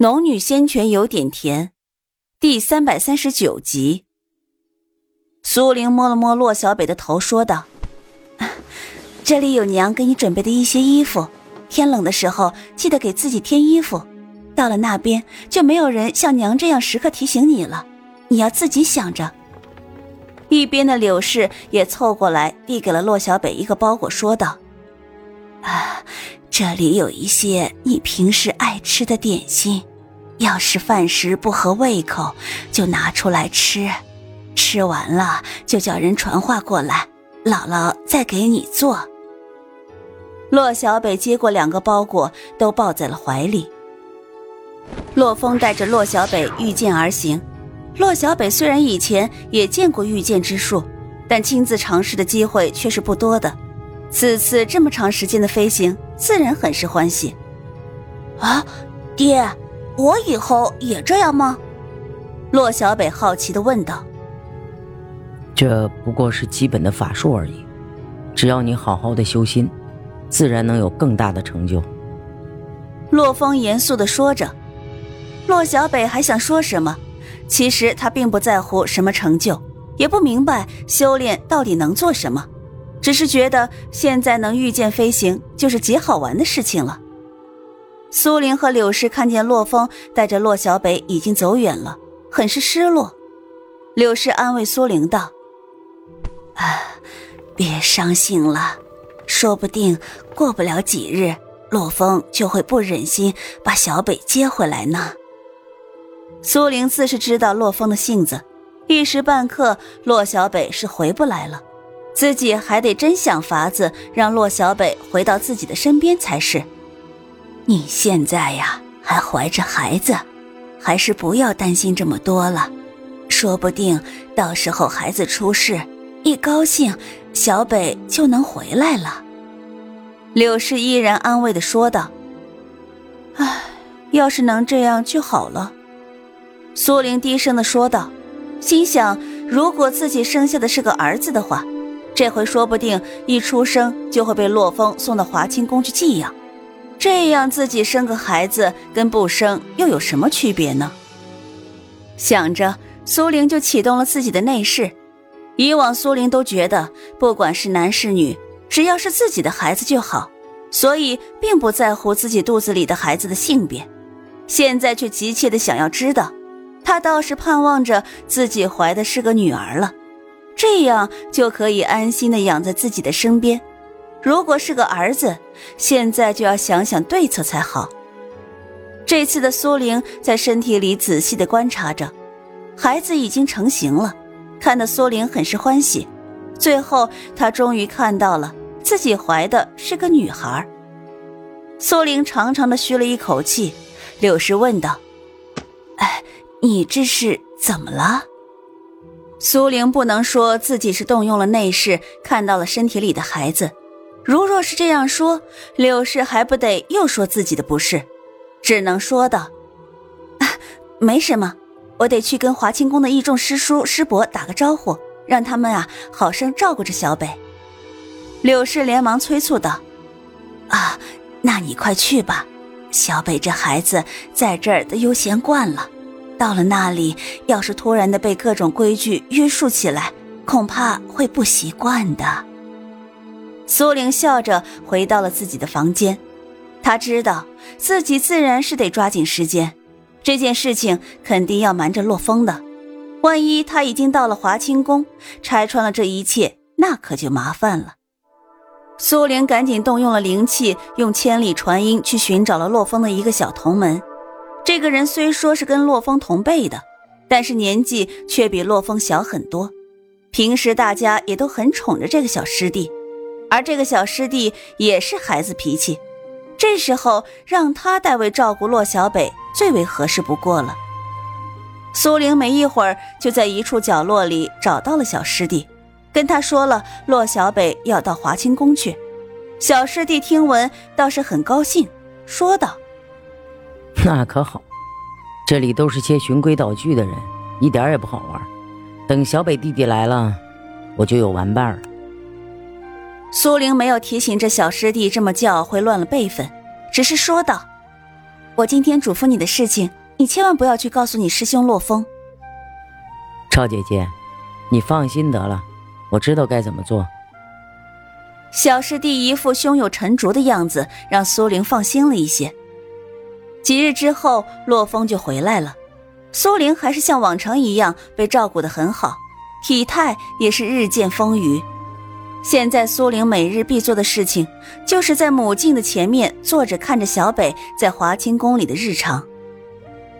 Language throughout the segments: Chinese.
农女仙泉有点甜，第三百三十九集。苏玲摸了摸洛小北的头，说道：“这里有娘给你准备的一些衣服，天冷的时候记得给自己添衣服。到了那边就没有人像娘这样时刻提醒你了，你要自己想着。”一边的柳氏也凑过来递给了洛小北一个包裹，说道：“啊。”这里有一些你平时爱吃的点心，要是饭食不合胃口，就拿出来吃。吃完了就叫人传话过来，姥姥再给你做。洛小北接过两个包裹，都抱在了怀里。洛风带着洛小北御剑而行。洛小北虽然以前也见过御剑之术，但亲自尝试的机会却是不多的。此次这么长时间的飞行，自然很是欢喜。啊，爹，我以后也这样吗？洛小北好奇的问道。这不过是基本的法术而已，只要你好好的修心，自然能有更大的成就。洛风严肃的说着。洛小北还想说什么，其实他并不在乎什么成就，也不明白修炼到底能做什么。只是觉得现在能御剑飞行就是极好玩的事情了。苏玲和柳氏看见洛风带着洛小北已经走远了，很是失落。柳氏安慰苏玲道：“啊，别伤心了，说不定过不了几日，洛风就会不忍心把小北接回来呢。”苏玲自是知道洛风的性子，一时半刻洛小北是回不来了。自己还得真想法子让洛小北回到自己的身边才是。你现在呀还怀着孩子，还是不要担心这么多了。说不定到时候孩子出事，一高兴，小北就能回来了。柳氏依然安慰的说道：“唉，要是能这样就好了。”苏玲低声的说道，心想：如果自己生下的是个儿子的话。这回说不定一出生就会被洛风送到华清宫去寄养，这样自己生个孩子跟不生又有什么区别呢？想着，苏玲就启动了自己的内视。以往苏玲都觉得，不管是男是女，只要是自己的孩子就好，所以并不在乎自己肚子里的孩子的性别。现在却急切的想要知道，她倒是盼望着自己怀的是个女儿了。这样就可以安心的养在自己的身边。如果是个儿子，现在就要想想对策才好。这次的苏玲在身体里仔细的观察着，孩子已经成型了，看得苏玲很是欢喜。最后，她终于看到了自己怀的是个女孩。苏玲长长的吁了一口气，柳氏问道：“哎，你这是怎么了？”苏玲不能说自己是动用了内视看到了身体里的孩子，如若是这样说，柳氏还不得又说自己的不是，只能说道：“啊没什么，我得去跟华清宫的一众师叔师伯打个招呼，让他们啊好生照顾着小北。”柳氏连忙催促道：“啊，那你快去吧，小北这孩子在这儿都悠闲惯了。”到了那里，要是突然的被各种规矩约束起来，恐怕会不习惯的。苏玲笑着回到了自己的房间，她知道自己自然是得抓紧时间，这件事情肯定要瞒着洛风的。万一他已经到了华清宫，拆穿了这一切，那可就麻烦了。苏玲赶紧动用了灵气，用千里传音去寻找了洛风的一个小同门。这个人虽说是跟洛风同辈的，但是年纪却比洛风小很多。平时大家也都很宠着这个小师弟，而这个小师弟也是孩子脾气，这时候让他代为照顾洛小北最为合适不过了。苏玲没一会儿就在一处角落里找到了小师弟，跟他说了洛小北要到华清宫去。小师弟听闻倒是很高兴，说道。那可好，这里都是些循规蹈矩的人，一点也不好玩。等小北弟弟来了，我就有玩伴了。苏玲没有提醒这小师弟这么叫会乱了辈分，只是说道：“我今天嘱咐你的事情，你千万不要去告诉你师兄洛风。赵姐姐，你放心得了，我知道该怎么做。小师弟一副胸有成竹的样子，让苏玲放心了一些。几日之后，洛风就回来了，苏玲还是像往常一样被照顾得很好，体态也是日渐丰腴。现在苏玲每日必做的事情，就是在母镜的前面坐着看着小北在华清宫里的日常。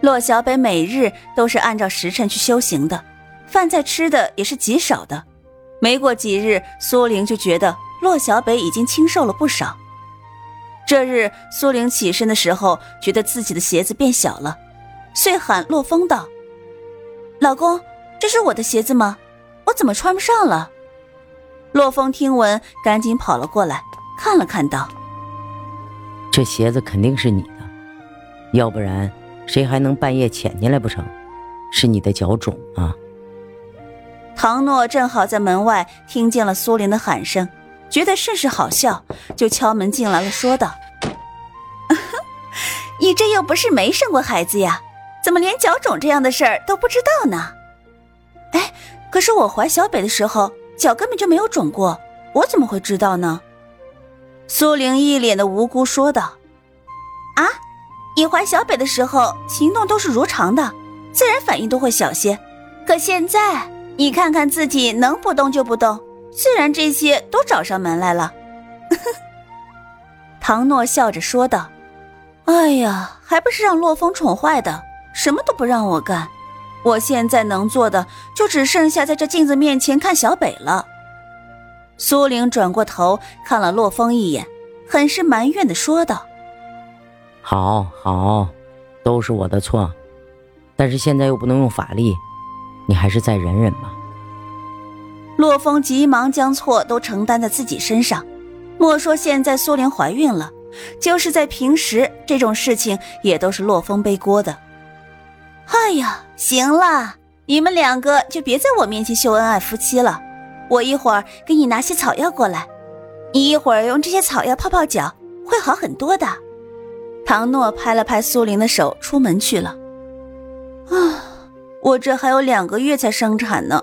洛小北每日都是按照时辰去修行的，饭菜吃的也是极少的。没过几日，苏玲就觉得洛小北已经清瘦了不少。这日，苏玲起身的时候，觉得自己的鞋子变小了，遂喊洛风道：“老公，这是我的鞋子吗？我怎么穿不上了？”洛风听闻，赶紧跑了过来，看了看，道：“这鞋子肯定是你的，要不然谁还能半夜潜进来不成？是你的脚肿啊！”唐诺正好在门外听见了苏林的喊声，觉得甚是好笑，就敲门进来了，说道：“ 你这又不是没生过孩子呀，怎么连脚肿这样的事儿都不知道呢？”哎，可是我怀小北的时候。脚根本就没有肿过，我怎么会知道呢？苏玲一脸的无辜说道：“啊，你怀小北的时候行动都是如常的，自然反应都会小些。可现在你看看自己能不动就不动，自然这些都找上门来了。”唐诺笑着说道：“哎呀，还不是让洛风宠坏的，什么都不让我干。”我现在能做的就只剩下在这镜子面前看小北了。苏玲转过头看了洛风一眼，很是埋怨的说道：“好好，都是我的错，但是现在又不能用法力，你还是再忍忍吧。”洛风急忙将错都承担在自己身上。莫说现在苏玲怀孕了，就是在平时，这种事情也都是洛风背锅的。哎呀，行了，你们两个就别在我面前秀恩爱夫妻了。我一会儿给你拿些草药过来，你一会儿用这些草药泡泡脚，会好很多的。唐诺拍了拍苏玲的手，出门去了。啊，我这还有两个月才生产呢，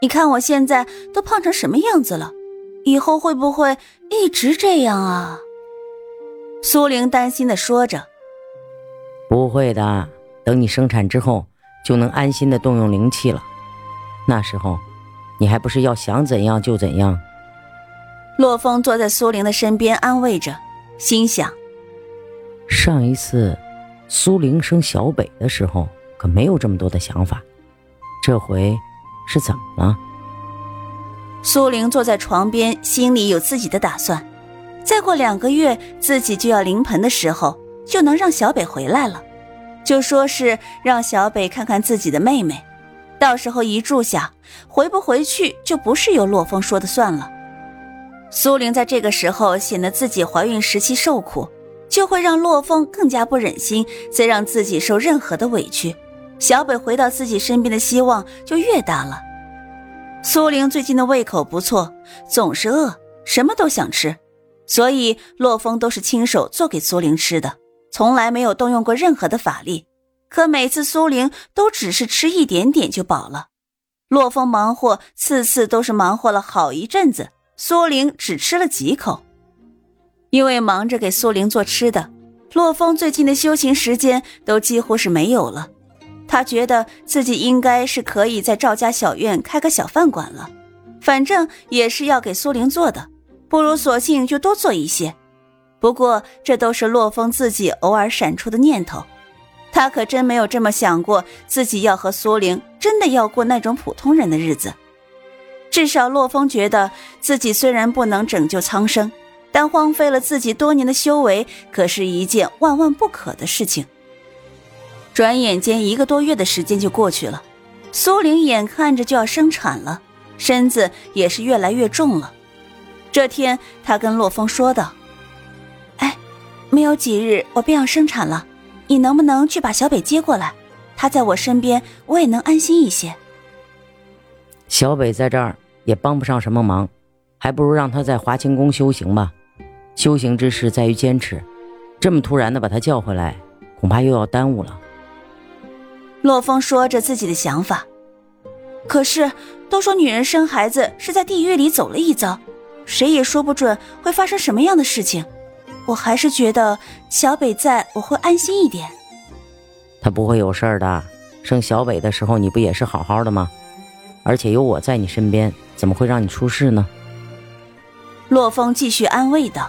你看我现在都胖成什么样子了，以后会不会一直这样啊？苏玲担心的说着。不会的。等你生产之后，就能安心的动用灵气了。那时候，你还不是要想怎样就怎样？洛风坐在苏玲的身边安慰着，心想：上一次苏玲生小北的时候，可没有这么多的想法，这回是怎么了？苏玲坐在床边，心里有自己的打算。再过两个月，自己就要临盆的时候，就能让小北回来了。就说是让小北看看自己的妹妹，到时候一住下，回不回去就不是由洛风说的算了。苏玲在这个时候显得自己怀孕时期受苦，就会让洛风更加不忍心再让自己受任何的委屈，小北回到自己身边的希望就越大了。苏玲最近的胃口不错，总是饿，什么都想吃，所以洛风都是亲手做给苏玲吃的。从来没有动用过任何的法力，可每次苏玲都只是吃一点点就饱了。洛风忙活，次次都是忙活了好一阵子，苏玲只吃了几口。因为忙着给苏玲做吃的，洛风最近的修行时间都几乎是没有了。他觉得自己应该是可以在赵家小院开个小饭馆了，反正也是要给苏玲做的，不如索性就多做一些。不过，这都是洛风自己偶尔闪出的念头，他可真没有这么想过，自己要和苏玲真的要过那种普通人的日子。至少，洛风觉得自己虽然不能拯救苍生，但荒废了自己多年的修为，可是一件万万不可的事情。转眼间，一个多月的时间就过去了，苏玲眼看着就要生产了，身子也是越来越重了。这天，她跟洛风说道。没有几日，我便要生产了，你能不能去把小北接过来？他在我身边，我也能安心一些。小北在这儿也帮不上什么忙，还不如让他在华清宫修行吧。修行之事在于坚持，这么突然的把他叫回来，恐怕又要耽误了。洛风说着自己的想法，可是都说女人生孩子是在地狱里走了一遭，谁也说不准会发生什么样的事情。我还是觉得小北在我会安心一点。他不会有事儿的。生小北的时候你不也是好好的吗？而且有我在你身边，怎么会让你出事呢？洛风继续安慰道。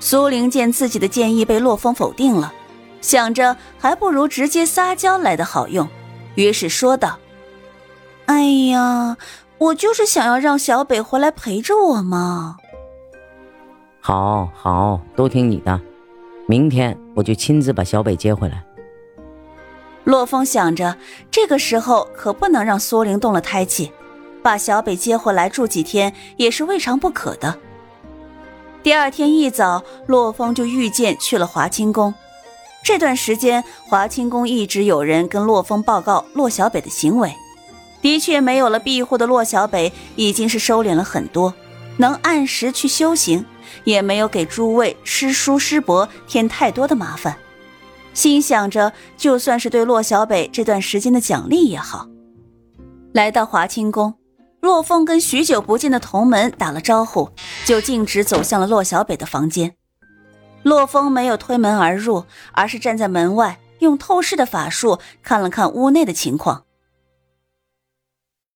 苏玲见自己的建议被洛风否定了。想着还不如直接撒娇来的好用，于是说道：“哎呀，我就是想要让小北回来陪着我嘛。”好，好，都听你的，明天我就亲自把小北接回来。洛风想着，这个时候可不能让苏玲动了胎气，把小北接回来住几天也是未尝不可的。第二天一早，洛风就御剑去了华清宫。这段时间，华清宫一直有人跟洛风报告洛小北的行为，的确没有了庇护的洛小北已经是收敛了很多，能按时去修行，也没有给诸位师叔师伯添太多的麻烦。心想着，就算是对洛小北这段时间的奖励也好。来到华清宫，洛风跟许久不见的同门打了招呼，就径直走向了洛小北的房间。洛风没有推门而入，而是站在门外，用透视的法术看了看屋内的情况。